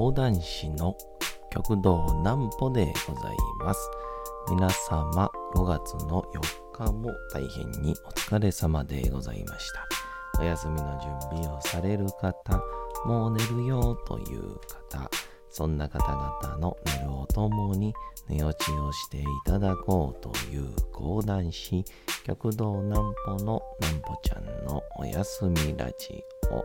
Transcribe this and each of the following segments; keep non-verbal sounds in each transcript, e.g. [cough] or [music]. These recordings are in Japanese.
講談師の極道南歩でございます。皆様5月の4日も大変にお疲れ様でございました。お休みの準備をされる方、もう寝るよという方、そんな方々の寝るをともに寝落ちをしていただこうという講談師、極道南歩の南歩ちゃんのお休みラジオ。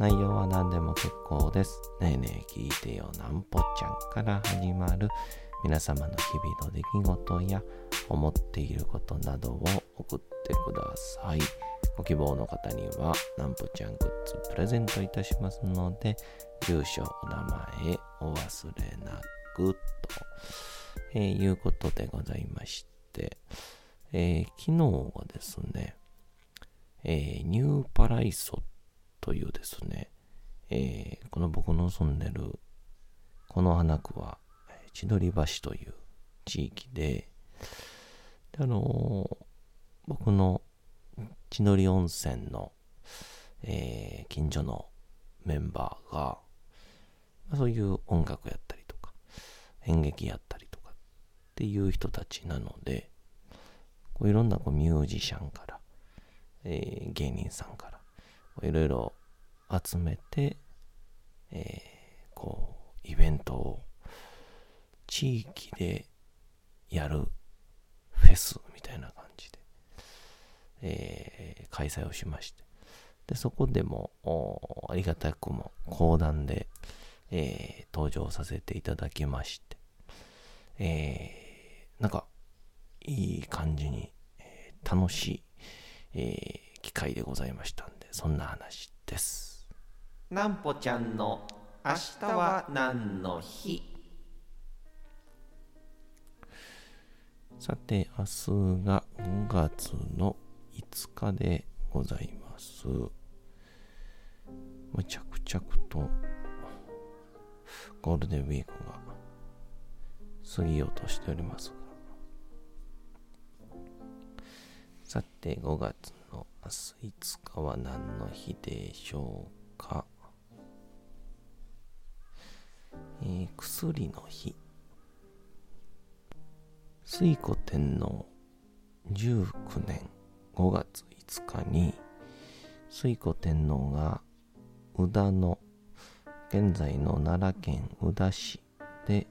内容は何でも結構です。ねえねえ聞いてよなんぽちゃんから始まる皆様の日々の出来事や思っていることなどを送ってください。ご希望の方にはなんぽちゃんグッズプレゼントいたしますので、住所、お名前お忘れなくと、えーいうことでございまして、えー昨日はですね、えーニューパライソというですね、えーこの僕の住んでるこの花区は千鳥橋という地域で、であのー僕の千鳥温泉の、えー近所のメンバーが、そういう音楽やったりとか、演劇やったりとかっていう人たちなので、こういろんなこうミュージシャンから、えー芸人さんから、いろいろ集めて、えーこう、イベントを地域でやるフェスみたいな感じで、えー開催をしまして、で、そこでも、ありがたくも講談で、えー登場させていただきまして、えーなんか、いい感じに、え楽しい、えー機会でございましたんで、そんな話です。なんぽちゃんの明日は何の日？さて、明日が5月の5日でございます。むちゃくちゃくとゴールデンウィークが過ぎようとしておりますが。さて、5月の明日5日は何の日でしょうか？えー薬の日。推古天皇19年5月5日に、推古天皇が宇田の現在の奈良県宇田市で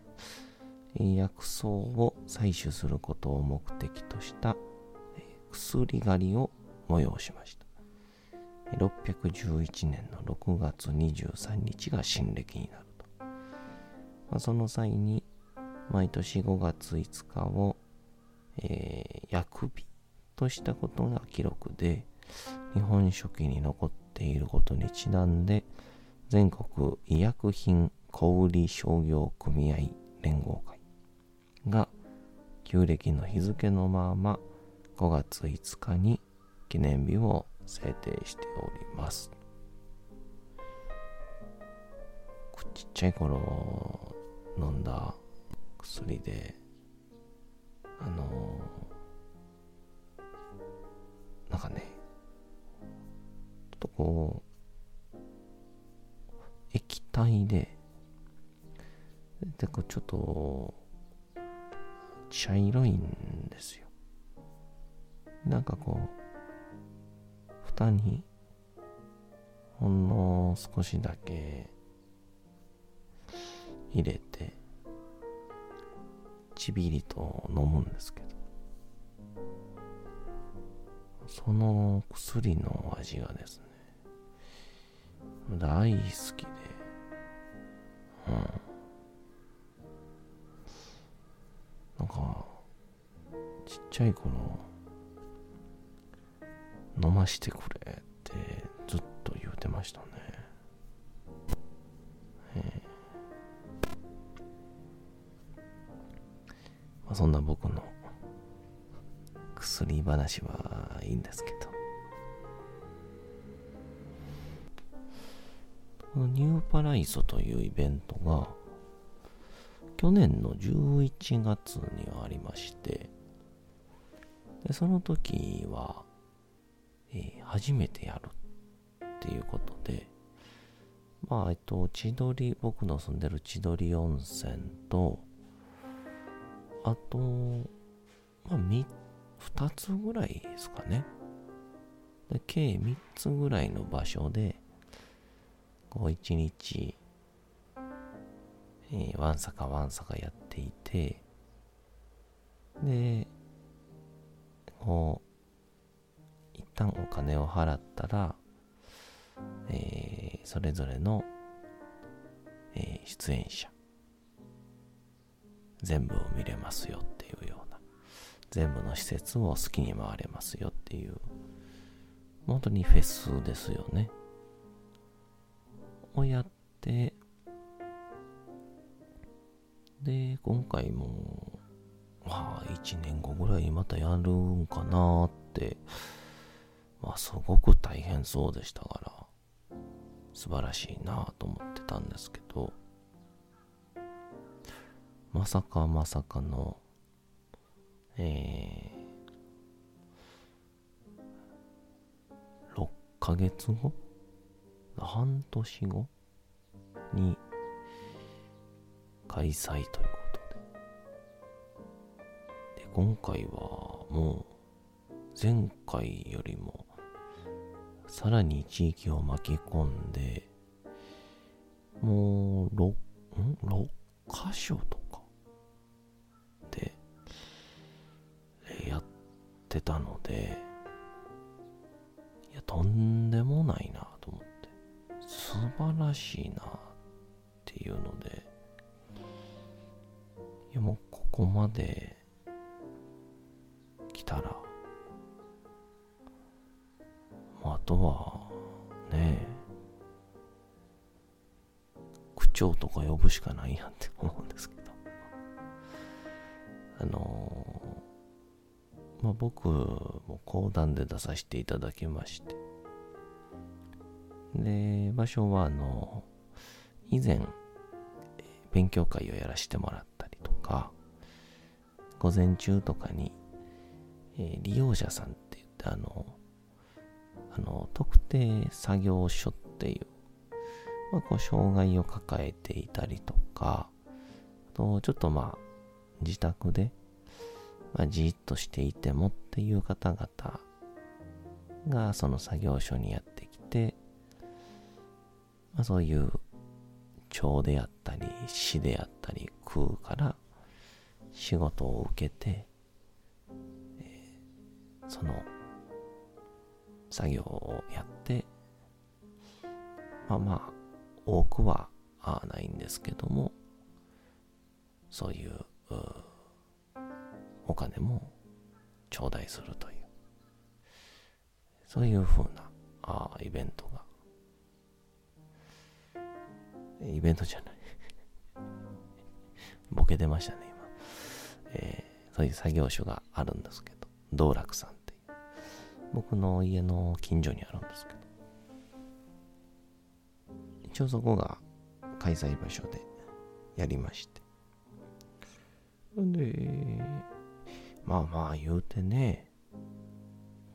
薬草を採取することを目的とした薬狩りを催しました。611年の6月23日が新暦になる。まあ、その際に毎年5月5日を、えー薬日としたことが記録で日本書紀に残っていることにちなんで全国医薬品小売商業組合連合会が旧暦の日付のまま5月5日に記念日を制定しております。ちっちゃい頃飲んだ薬で、あのなんかね、ちょっとこう、液体で、で、ちょっと、茶色いんですよ。なんかこう、蓋に、ほんの少しだけ入れ、ちびりと飲むんですけど、その薬の味がですね、大好きで、うん。なんか、ちっちゃい頃、飲ましてくそんな僕の薬話はいいんですけど。ニューパライソというイベントが去年の11月にありましてでその時は、えー、初めてやるっていうことでまあえっと千鳥僕の住んでる千鳥温泉とあとまあ2つぐらいですかね。で計3つぐらいの場所でこう一日、えー、わんさかわんさかやっていて、で、こう、一旦お金を払ったら、えー、それぞれの、えー、出演者、全部を見れますよっていうような、全部の施設を好きに回れますよっていう、本当にフェスですよね。をやって、で、今回も、まあ、1年後ぐらいまたやるんかなって、まあ、すごく大変そうでしたから、素晴らしいなと思ってたんですけど、まさかまさかの、えー、6ヶ月後？半年後？に開催ということで。で、今回はもう前回よりもさらに地域を巻き込んで、もう6、ん ?6 箇所とてたので、いや、とんでもないなと思って。素晴らしいなっていうのでいやもうここまで来たらあとはね区長とか呼ぶしかないやんって思うんですけど僕も講談で出させていただきまして。で、場所は、あの、以前、勉強会をやらせてもらったりとか、午前中とかに、え、利用者さんって言って、あの、あの、特定作業所っていう、まあ、こう、障害を抱えていたりとか、あと、ちょっとまあ、自宅で、まあ、じっとしていてもっていう方々が、その作業所にやってきて、まあ、そういう町であったり市であったり空から仕事を受けて、えー、その作業をやってまあまあ多くはないんですけどもそういうお金も頂戴するというそういうふうなあイベントがイベントじゃない [laughs] ボケ出ましたね、今。えー、そういう作業所があるんですけど、道楽さんっていう。僕の家の近所にあるんですけど。一応そこが開催場所でやりまして。で、まあまあ言うてね、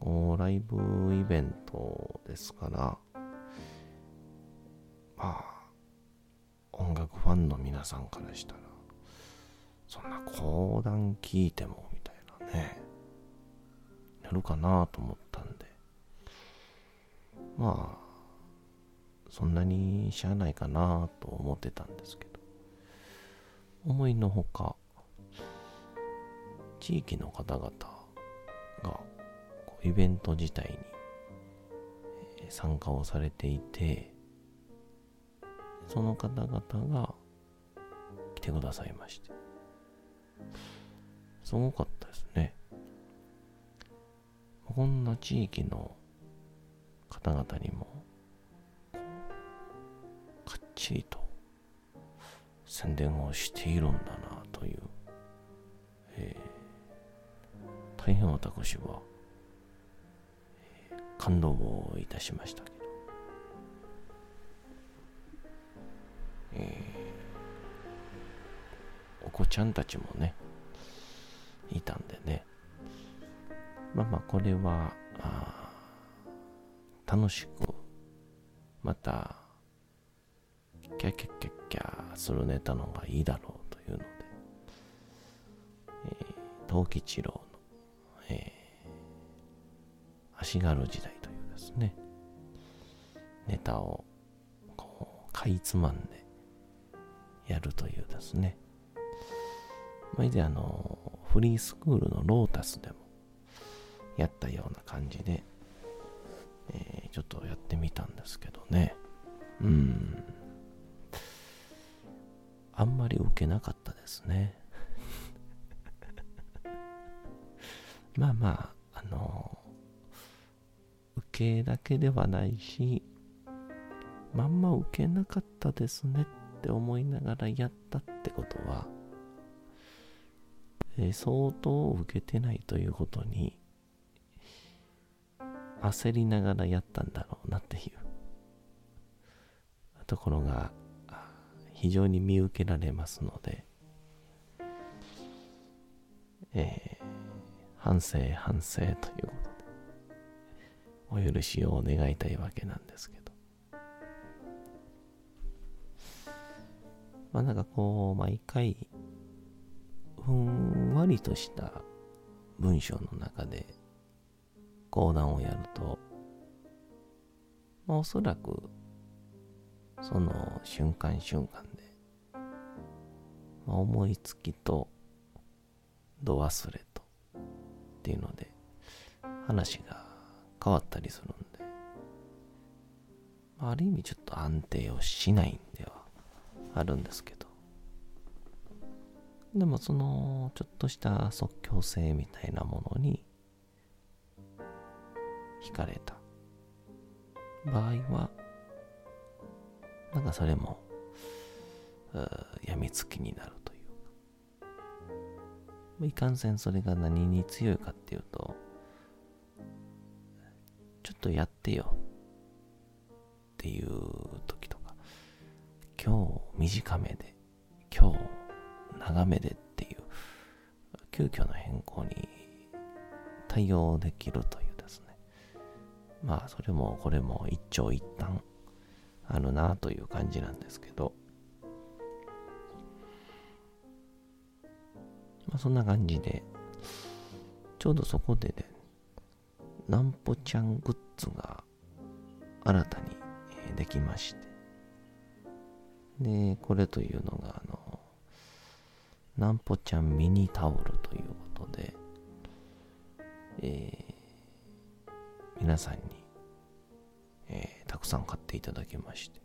こうライブイベントですから、まあ、音楽ファンの皆さんからしたらそんな講談聞いてもみたいなねやるかなと思ったんでまあそんなにしゃあないかなと思ってたんですけど思いのほか地域の方々がイベント自体に参加をされていてその方々が来てくださいまして。すごかったですね。こんな地域の方々にも、かっちりと宣伝をしているんだなという、え大変私は、感動をいたしましたけど、えー、お子ちゃんたちもね、いたんでね、まあまあこれは、楽しく、また、キャキャキャキャするネタの方がいいだろうというので、えー、藤吉郎足軽時代というですね、ネタをこう、かいつまんでやるというですね、まあ、以前あの、フリースクールのロータスでもやったような感じで、えー、ちょっとやってみたんですけどね。うん。あんまり受けなかったですね。[laughs] まあまあ、けだけではないし、まんま受けなかったですねって思いながらやったってことは、えー、相当受けてないということに、焦りながらやったんだろうなっていう。ところが非常に見受けられますので、えー、反省反省ということ。で、お許しを願いたいわけなんですけど。まあなんかこう、毎回、ふんわりとした文章の中で講談をやると、まあおそらくその瞬間瞬間で、まあ、思いつきと度忘れとっていうので話が変わったりするんで、あ、る意味ちょっと安定をしないんではあるんですけど。でもそのちょっとした即興性みたいなものに惹かれた。場合はなんかそれも、やみつきになるというか。いかんせんそれが何に強いかっていうと、とやってよ。っていう時とか、今日短めで、今日長めでっていう、急遽の変更に対応できるというですね。まあそれもこれも一長一短。あるなという感じなんですけど、まあ、そんな感じで、ちょうどそこでね、なんぽちゃんグッズが新たにできまして、で、これというのが、あの、なんぽちゃんミニタオルということで、えー、皆さんにえー、たくさん買っていただきまして。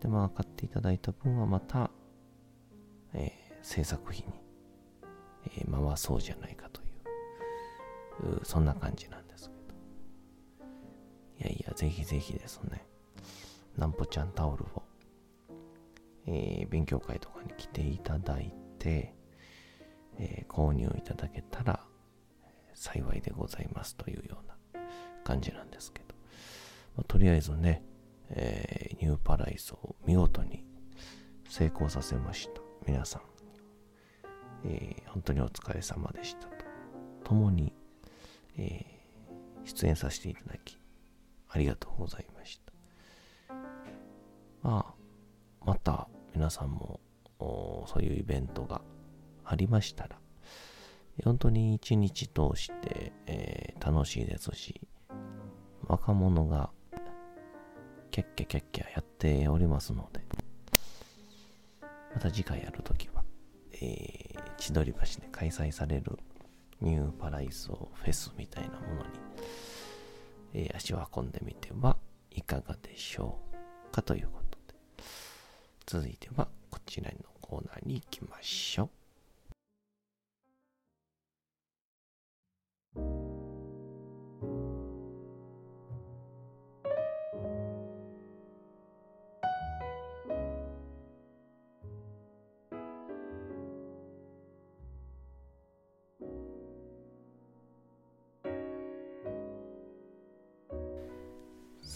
で、まあ、買っていただいた分はまた、えー、制作費に、え、回そうじゃないか、そんな感じなんですけど。いやいや、ぜひぜひですね、なんぽちゃんタオルを、えー、勉強会とかに来ていただいて、えー、購入いただけたら幸いでございますというような感じなんですけど。まあ、とりあえずね、えー、ニューパライスを見事に成功させました。皆さん、えー、本当にお疲れ様でしたと。共に、えー、出演させていただき、ありがとうございました。まあ、また皆さんもそういうイベントがありましたら、本当に一日通して、えー、楽しいですし、若者がキャッキャキャッキャやっておりますので、また次回やるときは、えー、千鳥橋で開催されるニューパライソフェスみたいなものに、えー、足を運んでみてはいかがでしょうかということで、続いてはこちらのコーナーに行きましょう。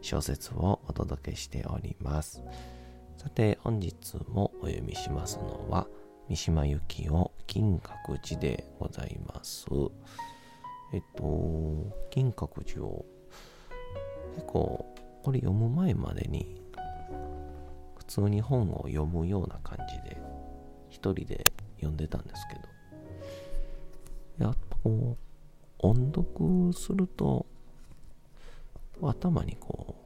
小説をお届けしております。さて、本日もお読みしますのは、三島由紀夫金閣寺でございます。えっと、金閣寺を結構、これ読む前までに、普通に本を読むような感じで、一人で読んでたんですけど、やっぱこう、音読すると、頭にこ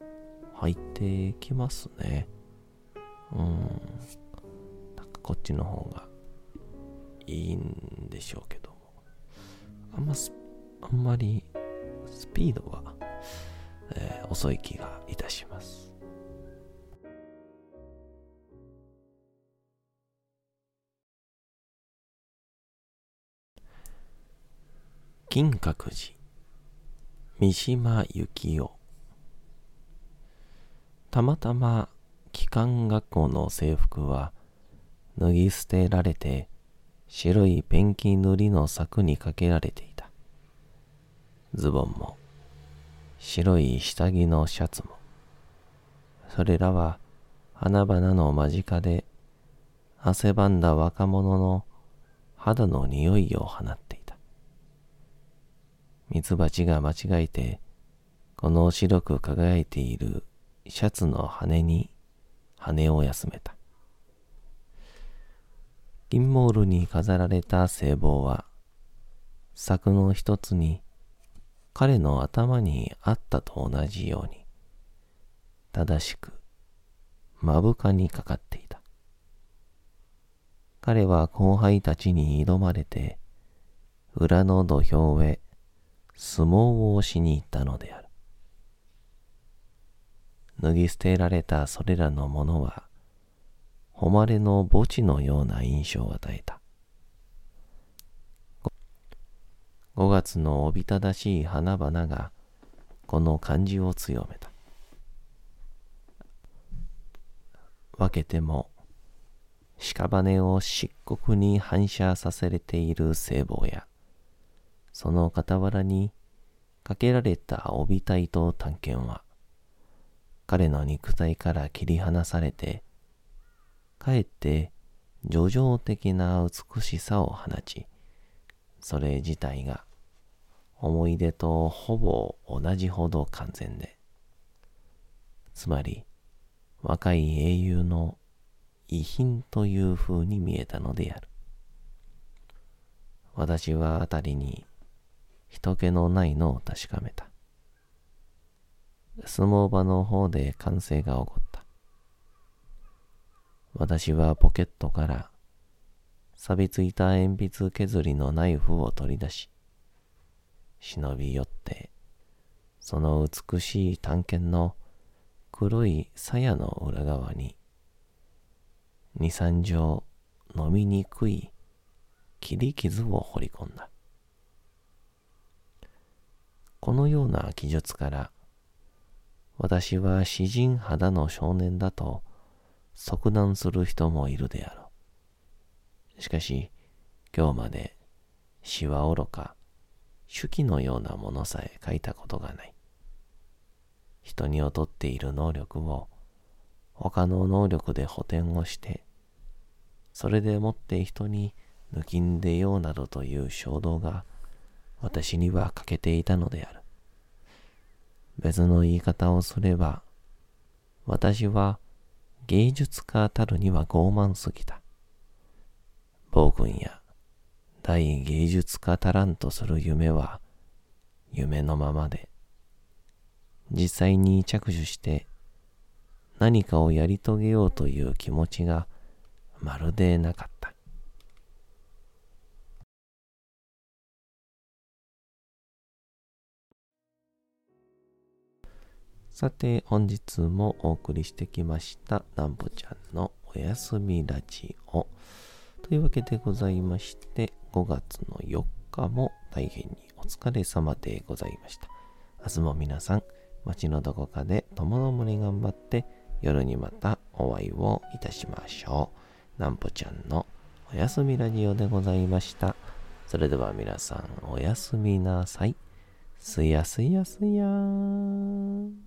う、入ってきますね。うん。なんかこっちの方がいいんでしょうけども。あんまあんまりスピードは、えー、遅い気がいたします。金閣寺三島由紀夫。たまたま機関学校の制服は脱ぎ捨てられて白いペンキ塗りの柵にかけられていた。ズボンも白い下着のシャツも。それらは花々の間近で汗ばんだ若者の肌の匂いを放った。ミツバチが間違えて、この白く輝いているシャツの羽に羽を休めた。金モールに飾られた聖望は、柵の一つに彼の頭にあったと同じように、正しく目深にかかっていた。彼は後輩たちに挑まれて、裏の土俵へ相撲をしに行ったのである。脱ぎ捨てられたそれらのものは、誉れの墓地のような印象を与えた。5月のおびただしい花々が、この感じを強めた。分けても、屍を漆黒に反射させれている聖望や、その傍らにかけられた帯体と探検は、彼の肉体から切り離されて、かえって叙情的な美しさを放ち、それ自体が思い出とほぼ同じほど完全で、つまり若い英雄の遺品という風に見えたのである。私はあたりに人気のないのを確かめた。相撲場の方で歓声が起こった。私はポケットから錆びついた鉛筆削りのナイフを取り出し、忍び寄って、その美しい探検の黒い鞘の裏側に、二三錠飲みにくい切り傷を掘り込んだ。このような記述から、私は詩人肌の少年だと即断する人もいるであろう。しかし、今日まで詩は愚か、手記のようなものさえ書いたことがない。人に劣っている能力を他の能力で補填をして、それでもって人に抜きんでようなどという衝動が私には欠けていたのである。別の言い方をすれば、私は芸術家たるには傲慢すぎた。暴君や大芸術家たらんとする夢は夢のままで、実際に着手して何かをやり遂げようという気持ちがまるでなかった。さて、本日もお送りしてきました、なんぼちゃんのおやすみラジオ。というわけでございまして、5月の4日も大変にお疲れ様でございました。明日も皆さん、街のどこかで共々に頑張って、夜にまたお会いをいたしましょう。なんぽちゃんのおやすみラジオでございました。それでは皆さんおやすみなさい。すやすやすやーん。